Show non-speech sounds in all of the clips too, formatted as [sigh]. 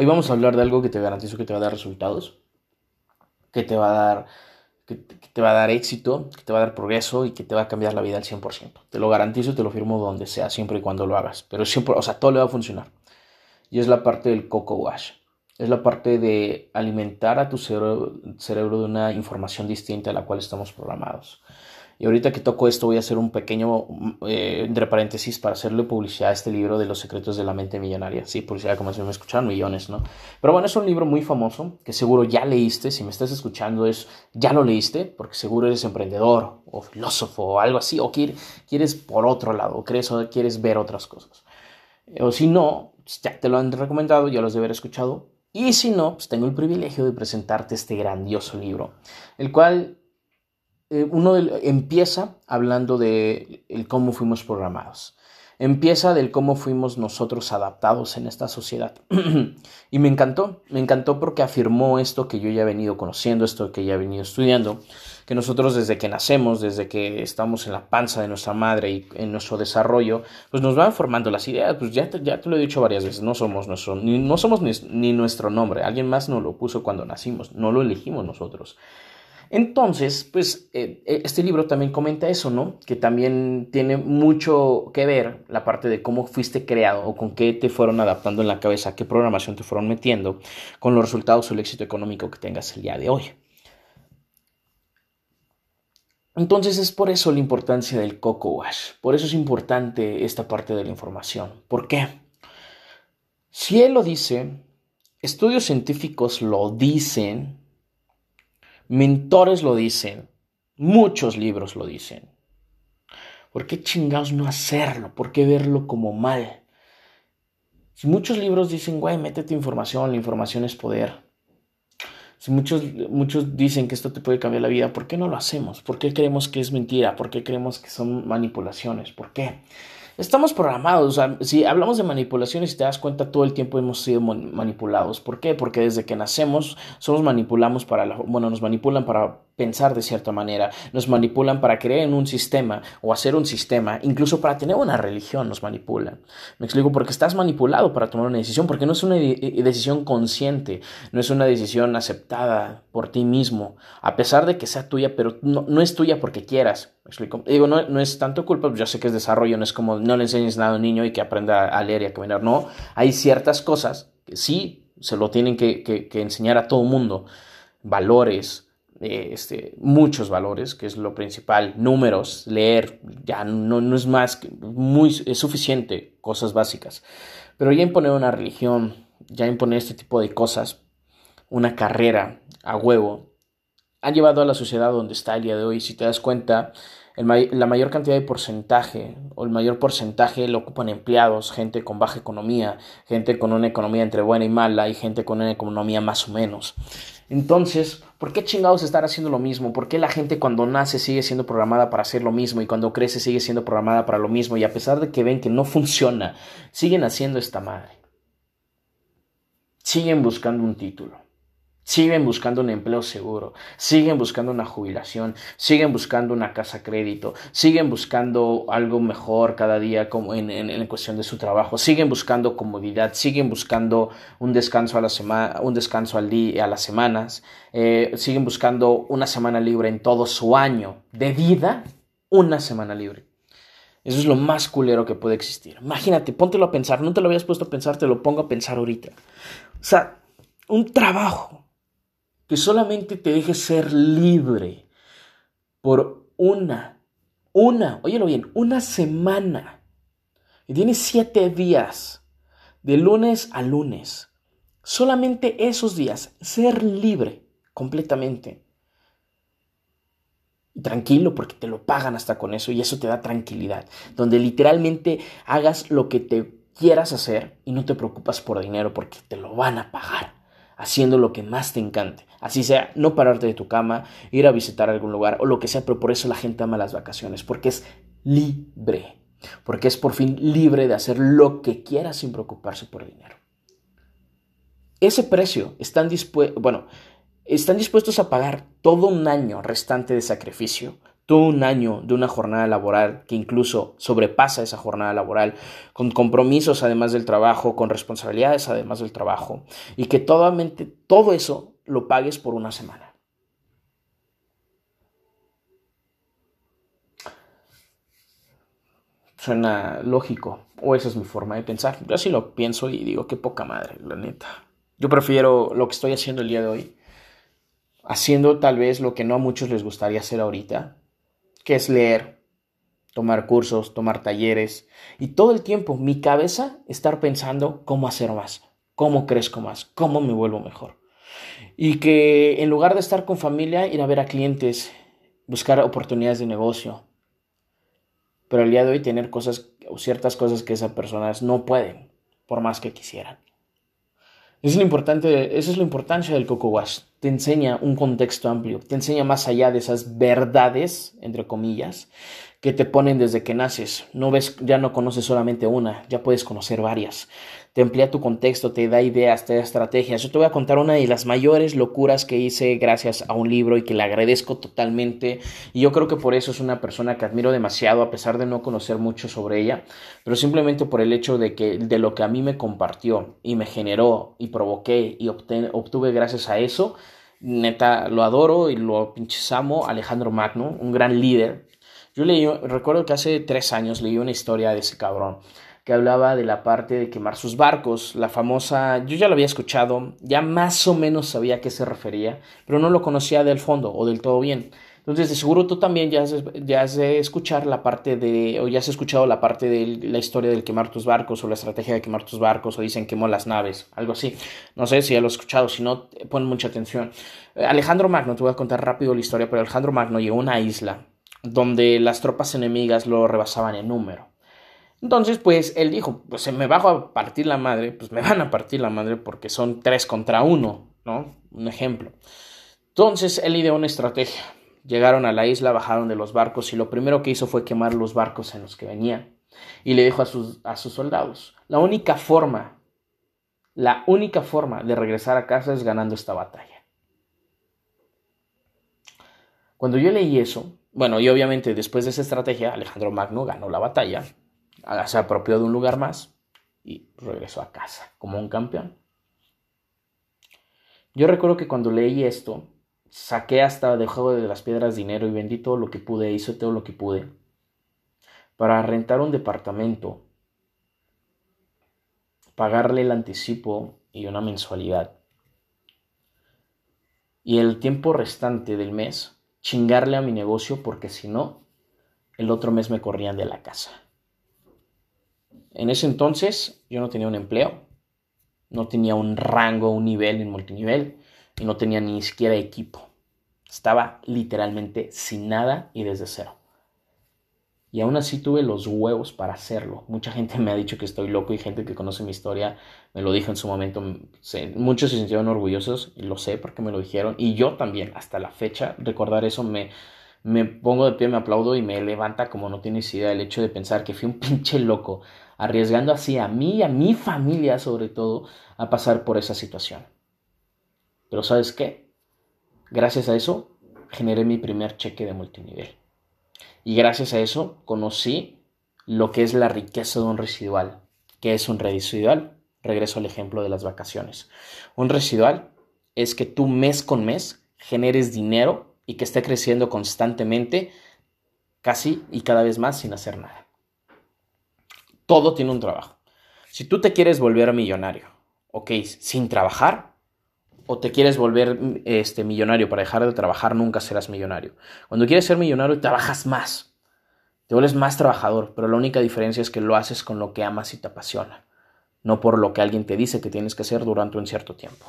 Hoy vamos a hablar de algo que te garantizo que te va a dar resultados, que te va a dar, que, te va a dar éxito, que te va a dar progreso y que te va a cambiar la vida al 100%. Te lo garantizo te lo firmo donde sea, siempre y cuando lo hagas. Pero siempre, o sea, todo le va a funcionar. Y es la parte del coco wash. Es la parte de alimentar a tu cerebro, cerebro de una información distinta a la cual estamos programados. Y ahorita que toco esto voy a hacer un pequeño, eh, entre paréntesis, para hacerle publicidad a este libro de los secretos de la mente millonaria. Sí, publicidad como si me escucharan millones, ¿no? Pero bueno, es un libro muy famoso que seguro ya leíste. Si me estás escuchando es, ya lo leíste, porque seguro eres emprendedor o filósofo o algo así, o quieres por otro lado, o crees quieres ver otras cosas. O si no, pues ya te lo han recomendado, ya los de haber escuchado. Y si no, pues tengo el privilegio de presentarte este grandioso libro, el cual eh, uno empieza hablando de cómo fuimos programados. Empieza del cómo fuimos nosotros adaptados en esta sociedad. [clears throat] y me encantó, me encantó porque afirmó esto que yo ya he venido conociendo, esto que ya he venido estudiando, que nosotros desde que nacemos, desde que estamos en la panza de nuestra madre y en nuestro desarrollo, pues nos van formando las ideas. Pues ya te, ya te lo he dicho varias veces, no somos, nuestro, no somos ni nuestro nombre, alguien más nos lo puso cuando nacimos, no lo elegimos nosotros. Entonces, pues eh, eh, este libro también comenta eso, ¿no? Que también tiene mucho que ver la parte de cómo fuiste creado o con qué te fueron adaptando en la cabeza, qué programación te fueron metiendo con los resultados o el éxito económico que tengas el día de hoy. Entonces es por eso la importancia del Coco Wash, por eso es importante esta parte de la información. ¿Por qué? Si él lo dice, estudios científicos lo dicen, Mentores lo dicen, muchos libros lo dicen. ¿Por qué chingados no hacerlo? ¿Por qué verlo como mal? Si muchos libros dicen, güey, métete información, la información es poder. Si muchos, muchos dicen que esto te puede cambiar la vida, ¿por qué no lo hacemos? ¿Por qué creemos que es mentira? ¿Por qué creemos que son manipulaciones? ¿Por qué? Estamos programados, o sea, si hablamos de manipulaciones, y te das cuenta, todo el tiempo hemos sido manipulados. ¿Por qué? Porque desde que nacemos somos manipulamos para la, bueno, nos manipulan para pensar de cierta manera, nos manipulan para creer en un sistema o hacer un sistema, incluso para tener una religión nos manipulan. Me explico, porque estás manipulado para tomar una decisión, porque no es una decisión consciente, no es una decisión aceptada por ti mismo, a pesar de que sea tuya, pero no, es tuya porque quieras. Me explico. Digo, no, no es tanto culpa, yo sé que es desarrollo, no es como no le enseñes nada a un niño y que aprenda a leer y a caminar, no, hay ciertas cosas que sí se lo tienen que, que, que enseñar a todo mundo, valores, este, muchos valores, que es lo principal, números, leer, ya no, no es más, que muy, es suficiente, cosas básicas. Pero ya imponer una religión, ya imponer este tipo de cosas, una carrera a huevo, ha llevado a la sociedad donde está el día de hoy. Si te das cuenta, la mayor cantidad de porcentaje o el mayor porcentaje lo ocupan empleados, gente con baja economía, gente con una economía entre buena y mala y gente con una economía más o menos. Entonces, ¿por qué chingados estar haciendo lo mismo? ¿Por qué la gente cuando nace sigue siendo programada para hacer lo mismo y cuando crece sigue siendo programada para lo mismo y a pesar de que ven que no funciona, siguen haciendo esta madre? Siguen buscando un título Siguen buscando un empleo seguro, siguen buscando una jubilación, siguen buscando una casa crédito, siguen buscando algo mejor cada día como en, en, cuestión de su trabajo, siguen buscando comodidad, siguen buscando un descanso a la semana, un descanso al día, a las semanas, eh, siguen buscando una semana libre en todo su año de vida, una semana libre. Eso es lo más culero que puede existir. Imagínate, póntelo a pensar, no te lo habías puesto a pensar, te lo pongo a pensar ahorita. O sea, un trabajo que solamente te dejes ser libre por una, una, óyelo bien, una semana. Y tienes siete días, de lunes a lunes. Solamente esos días, ser libre completamente. Y tranquilo porque te lo pagan hasta con eso y eso te da tranquilidad. Donde literalmente hagas lo que te quieras hacer y no te preocupas por dinero porque te lo van a pagar haciendo lo que más te encante. Así sea, no pararte de tu cama, ir a visitar algún lugar o lo que sea, pero por eso la gente ama las vacaciones, porque es libre, porque es por fin libre de hacer lo que quiera sin preocuparse por dinero. Ese precio están dispuestos, bueno, están dispuestos a pagar todo un año restante de sacrificio todo un año de una jornada laboral que incluso sobrepasa esa jornada laboral, con compromisos además del trabajo, con responsabilidades además del trabajo, y que totalmente todo eso lo pagues por una semana. Suena lógico, o esa es mi forma de pensar. Yo así lo pienso y digo, qué poca madre, la neta. Yo prefiero lo que estoy haciendo el día de hoy, haciendo tal vez lo que no a muchos les gustaría hacer ahorita, que es leer, tomar cursos, tomar talleres y todo el tiempo mi cabeza estar pensando cómo hacer más, cómo crezco más, cómo me vuelvo mejor. Y que en lugar de estar con familia, ir a ver a clientes, buscar oportunidades de negocio. Pero el día de hoy tener cosas o ciertas cosas que esas personas no pueden, por más que quisieran. Es lo importante, esa es la importancia del Coco Wash. Te enseña un contexto amplio, te enseña más allá de esas verdades, entre comillas, que te ponen desde que naces. No ves, ya no conoces solamente una, ya puedes conocer varias te amplía tu contexto, te da ideas, te da estrategias. Yo te voy a contar una de las mayores locuras que hice gracias a un libro y que le agradezco totalmente. Y yo creo que por eso es una persona que admiro demasiado, a pesar de no conocer mucho sobre ella, pero simplemente por el hecho de que de lo que a mí me compartió y me generó y provoqué y obtuve gracias a eso. Neta, lo adoro y lo pinches amo. Alejandro Magno, un gran líder. Yo leí, recuerdo que hace tres años leí una historia de ese cabrón que hablaba de la parte de quemar sus barcos, la famosa, yo ya lo había escuchado, ya más o menos sabía a qué se refería, pero no lo conocía del fondo o del todo bien. Entonces, de seguro tú también ya has, escuchar la parte de, o ya has escuchado la parte de la historia del quemar tus barcos, o la estrategia de quemar tus barcos, o dicen quemó las naves, algo así. No sé si ya lo has escuchado, si no, pon mucha atención. Alejandro Magno, te voy a contar rápido la historia, pero Alejandro Magno llegó a una isla donde las tropas enemigas lo rebasaban en número. Entonces, pues él dijo, pues se me bajo a partir la madre, pues me van a partir la madre porque son tres contra uno, ¿no? Un ejemplo. Entonces él ideó una estrategia. Llegaron a la isla, bajaron de los barcos y lo primero que hizo fue quemar los barcos en los que venían. Y le dijo a sus, a sus soldados, la única forma, la única forma de regresar a casa es ganando esta batalla. Cuando yo leí eso, bueno, y obviamente después de esa estrategia, Alejandro Magno ganó la batalla, se apropió de un lugar más y regresó a casa como un campeón. Yo recuerdo que cuando leí esto, saqué hasta de juego de las piedras dinero y vendí todo lo que pude, hice todo lo que pude para rentar un departamento, pagarle el anticipo y una mensualidad. Y el tiempo restante del mes, chingarle a mi negocio porque si no, el otro mes me corrían de la casa. En ese entonces yo no tenía un empleo, no tenía un rango, un nivel en multinivel y no tenía ni siquiera equipo. Estaba literalmente sin nada y desde cero. Y aún así tuve los huevos para hacerlo. Mucha gente me ha dicho que estoy loco y gente que conoce mi historia me lo dijo en su momento. Muchos se sintieron orgullosos y lo sé porque me lo dijeron. Y yo también, hasta la fecha, recordar eso me, me pongo de pie, me aplaudo y me levanta como no tienes idea el hecho de pensar que fui un pinche loco arriesgando así a mí y a mi familia sobre todo a pasar por esa situación. Pero ¿sabes qué? Gracias a eso generé mi primer cheque de multinivel. Y gracias a eso conocí lo que es la riqueza de un residual. ¿Qué es un residual? Regreso al ejemplo de las vacaciones. Un residual es que tú mes con mes generes dinero y que esté creciendo constantemente, casi y cada vez más sin hacer nada. Todo tiene un trabajo. Si tú te quieres volver millonario, ok, sin trabajar, o te quieres volver este, millonario para dejar de trabajar, nunca serás millonario. Cuando quieres ser millonario, trabajas más. Te vuelves más trabajador, pero la única diferencia es que lo haces con lo que amas y te apasiona, no por lo que alguien te dice que tienes que hacer durante un cierto tiempo.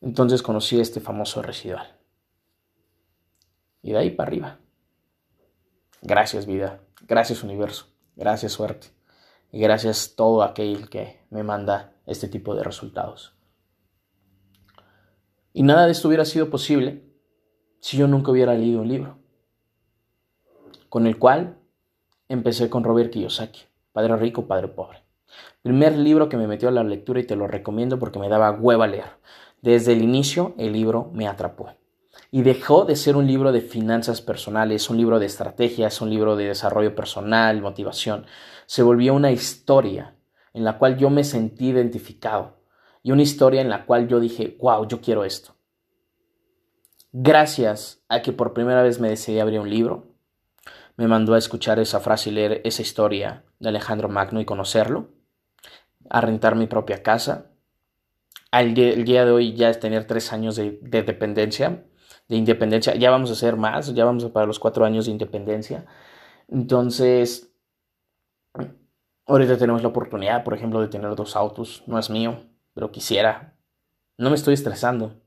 Entonces conocí este famoso residual. Y de ahí para arriba. Gracias vida. Gracias universo, gracias suerte y gracias todo aquel que me manda este tipo de resultados. Y nada de esto hubiera sido posible si yo nunca hubiera leído un libro, con el cual empecé con Robert Kiyosaki, Padre Rico, Padre Pobre. Primer libro que me metió a la lectura y te lo recomiendo porque me daba hueva leer. Desde el inicio el libro me atrapó. Y dejó de ser un libro de finanzas personales, un libro de estrategias, un libro de desarrollo personal, motivación. Se volvió una historia en la cual yo me sentí identificado y una historia en la cual yo dije, wow, yo quiero esto. Gracias a que por primera vez me decidí abrir un libro, me mandó a escuchar esa frase y leer esa historia de Alejandro Magno y conocerlo, a rentar mi propia casa. Al día de hoy ya es tener tres años de, de dependencia, de independencia. Ya vamos a hacer más, ya vamos a para los cuatro años de independencia. Entonces, ahorita tenemos la oportunidad, por ejemplo, de tener dos autos. No es mío, pero quisiera. No me estoy estresando,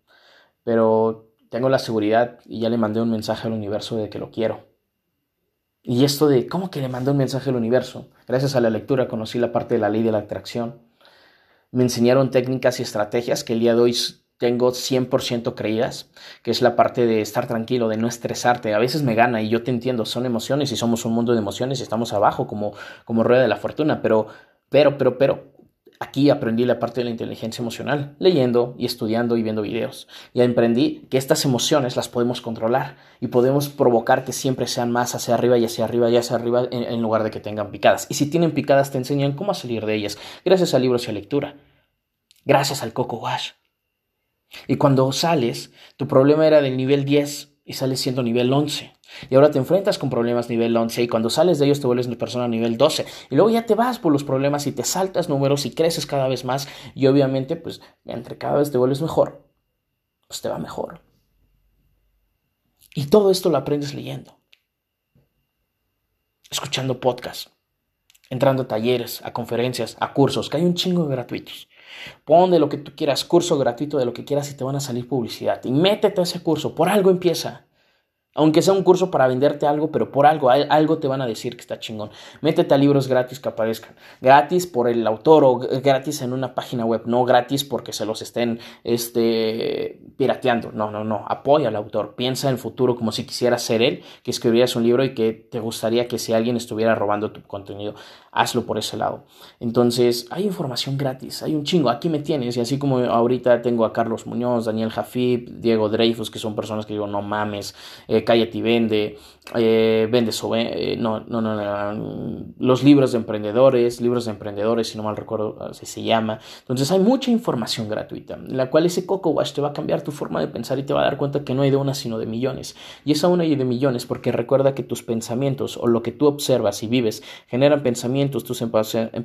pero tengo la seguridad y ya le mandé un mensaje al universo de que lo quiero. Y esto de, ¿cómo que le mandé un mensaje al universo? Gracias a la lectura conocí la parte de la ley de la atracción. Me enseñaron técnicas y estrategias que el día de hoy tengo 100% creídas, que es la parte de estar tranquilo, de no estresarte. A veces me gana y yo te entiendo, son emociones y somos un mundo de emociones y estamos abajo como, como rueda de la fortuna, pero, pero, pero, pero, Aquí aprendí la parte de la inteligencia emocional, leyendo y estudiando y viendo videos. Y aprendí que estas emociones las podemos controlar y podemos provocar que siempre sean más hacia arriba y hacia arriba y hacia arriba en, lugar de que tengan picadas. Y si tienen picadas te enseñan cómo salir de ellas, gracias a libros y a lectura, gracias al Coco Wash. Y cuando sales, tu problema era del nivel 10 y sales siendo nivel 11. Y ahora te enfrentas con problemas nivel 11 y cuando sales de ellos te vuelves una persona nivel 12. Y luego ya te vas por los problemas y te saltas números y creces cada vez más. Y obviamente, pues, entre cada vez te vuelves mejor, pues te va mejor. Y todo esto lo aprendes leyendo, escuchando podcasts, entrando a talleres, a conferencias, a cursos, que hay un chingo de gratuitos. Pon de lo que tú quieras, curso gratuito de lo que quieras y te van a salir publicidad. Y métete a ese curso, por algo empieza. Aunque sea un curso para venderte algo, pero por algo, algo te van a decir que está chingón. Métete a libros gratis que aparezcan. Gratis por el autor o gratis en una página web. No gratis porque se los estén este, pirateando. No, no, no. Apoya al autor. Piensa en el futuro como si quisieras ser él, que escribieras un libro y que te gustaría que si alguien estuviera robando tu contenido, hazlo por ese lado. Entonces, hay información gratis. Hay un chingo. Aquí me tienes. Y así como ahorita tengo a Carlos Muñoz, Daniel Jafib, Diego Dreyfus, que son personas que digo, no mames. Eh, Cállate y Vende, eh, Vende sobre, eh, no, no, no, los libros de emprendedores, libros de emprendedores, si no mal recuerdo, así se llama. Entonces hay mucha información gratuita, en la cual ese Coco Wash te va a cambiar tu forma de pensar y te va a dar cuenta que no hay de una, sino de millones. Y esa una y de millones porque recuerda que tus pensamientos o lo que tú observas y vives generan pensamientos, tus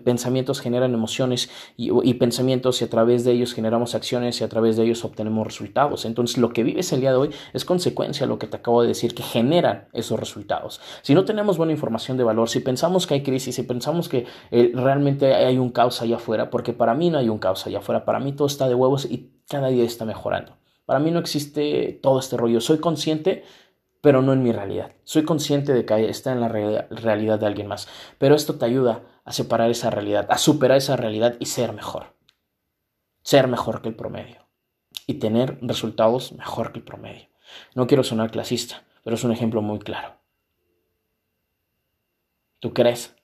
pensamientos generan emociones y, y pensamientos y a través de ellos generamos acciones y a través de ellos obtenemos resultados. Entonces lo que vives el día de hoy es consecuencia de lo que te acabo de decir, que generan esos resultados. Si no tenemos buena información de valor, si pensamos que hay crisis, si pensamos que eh, realmente hay un caos allá afuera, porque para mí no hay un caos allá afuera, para mí todo está de huevos y cada día está mejorando. Para mí no existe todo este rollo. Soy consciente, pero no en mi realidad. Soy consciente de que está en la realidad de alguien más. Pero esto te ayuda a separar esa realidad, a superar esa realidad y ser mejor. Ser mejor que el promedio. Y tener resultados mejor que el promedio. No quiero sonar clasista, pero es un ejemplo muy claro. ¿Tú crees?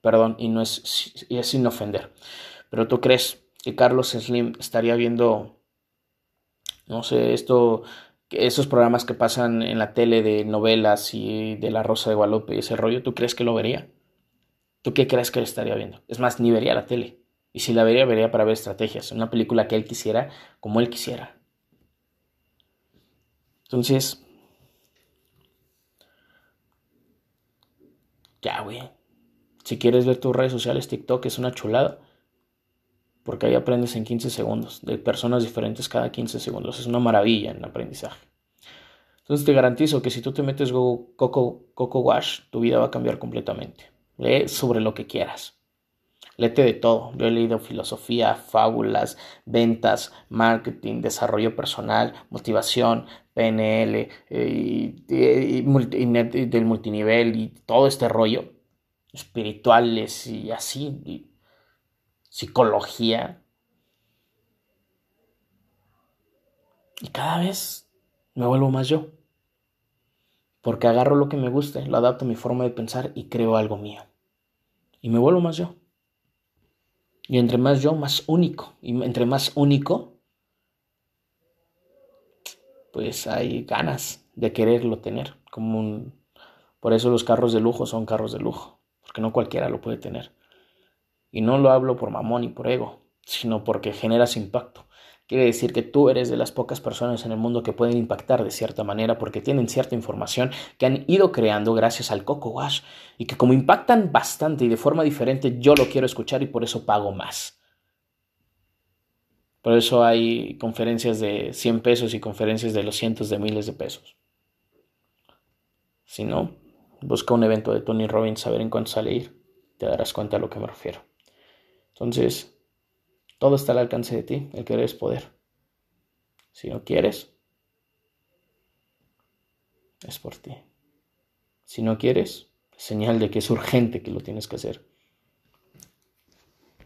Perdón, y no es, y es sin ofender, pero tú crees que Carlos Slim estaría viendo, no sé, esto, esos programas que pasan en la tele de novelas y de La Rosa de Guadalupe y ese rollo, ¿tú crees que lo vería? ¿Tú qué crees que él estaría viendo? Es más, ni vería la tele. Y si la vería, vería para ver estrategias. Una película que él quisiera, como él quisiera. Entonces, ya, güey. Si quieres ver tus redes sociales, TikTok es una chulada. Porque ahí aprendes en 15 segundos, de personas diferentes cada 15 segundos. Es una maravilla en aprendizaje. Entonces te garantizo que si tú te metes Coco, Coco Wash, tu vida va a cambiar completamente. Lee sobre lo que quieras. Lete de todo. Yo he leído filosofía, fábulas, ventas, marketing, desarrollo personal, motivación, PNL eh, y, del multinivel y todo este rollo, espirituales y así, psicología. Y cada vez me vuelvo más yo. Porque agarro lo que me guste, lo adapto a mi forma de pensar y creo algo mío. Y me vuelvo más yo. Y entre más yo, más único. Y entre más único, pues hay ganas de quererlo tener. Como. Por eso los carros de lujo son carros de lujo, porque no cualquiera lo puede tener. Y no lo hablo por mamón y por ego, sino porque generas impacto. Quiere decir que tú eres de las pocas personas en el mundo que pueden impactar de cierta manera porque tienen cierta información que han ido creando gracias al Coco Wash y que como impactan bastante y de forma diferente yo lo quiero escuchar y por eso pago más. Por eso hay conferencias de 100 pesos y conferencias de los cientos de miles de pesos. Si no, busca un evento de Tony Robbins a ver en cuánto sale ir. Te darás cuenta a lo que me refiero. Entonces, todo está al alcance de ti. El querer es poder. Si no quieres, es por ti. Si no quieres, es señal de que es urgente que lo tienes que hacer.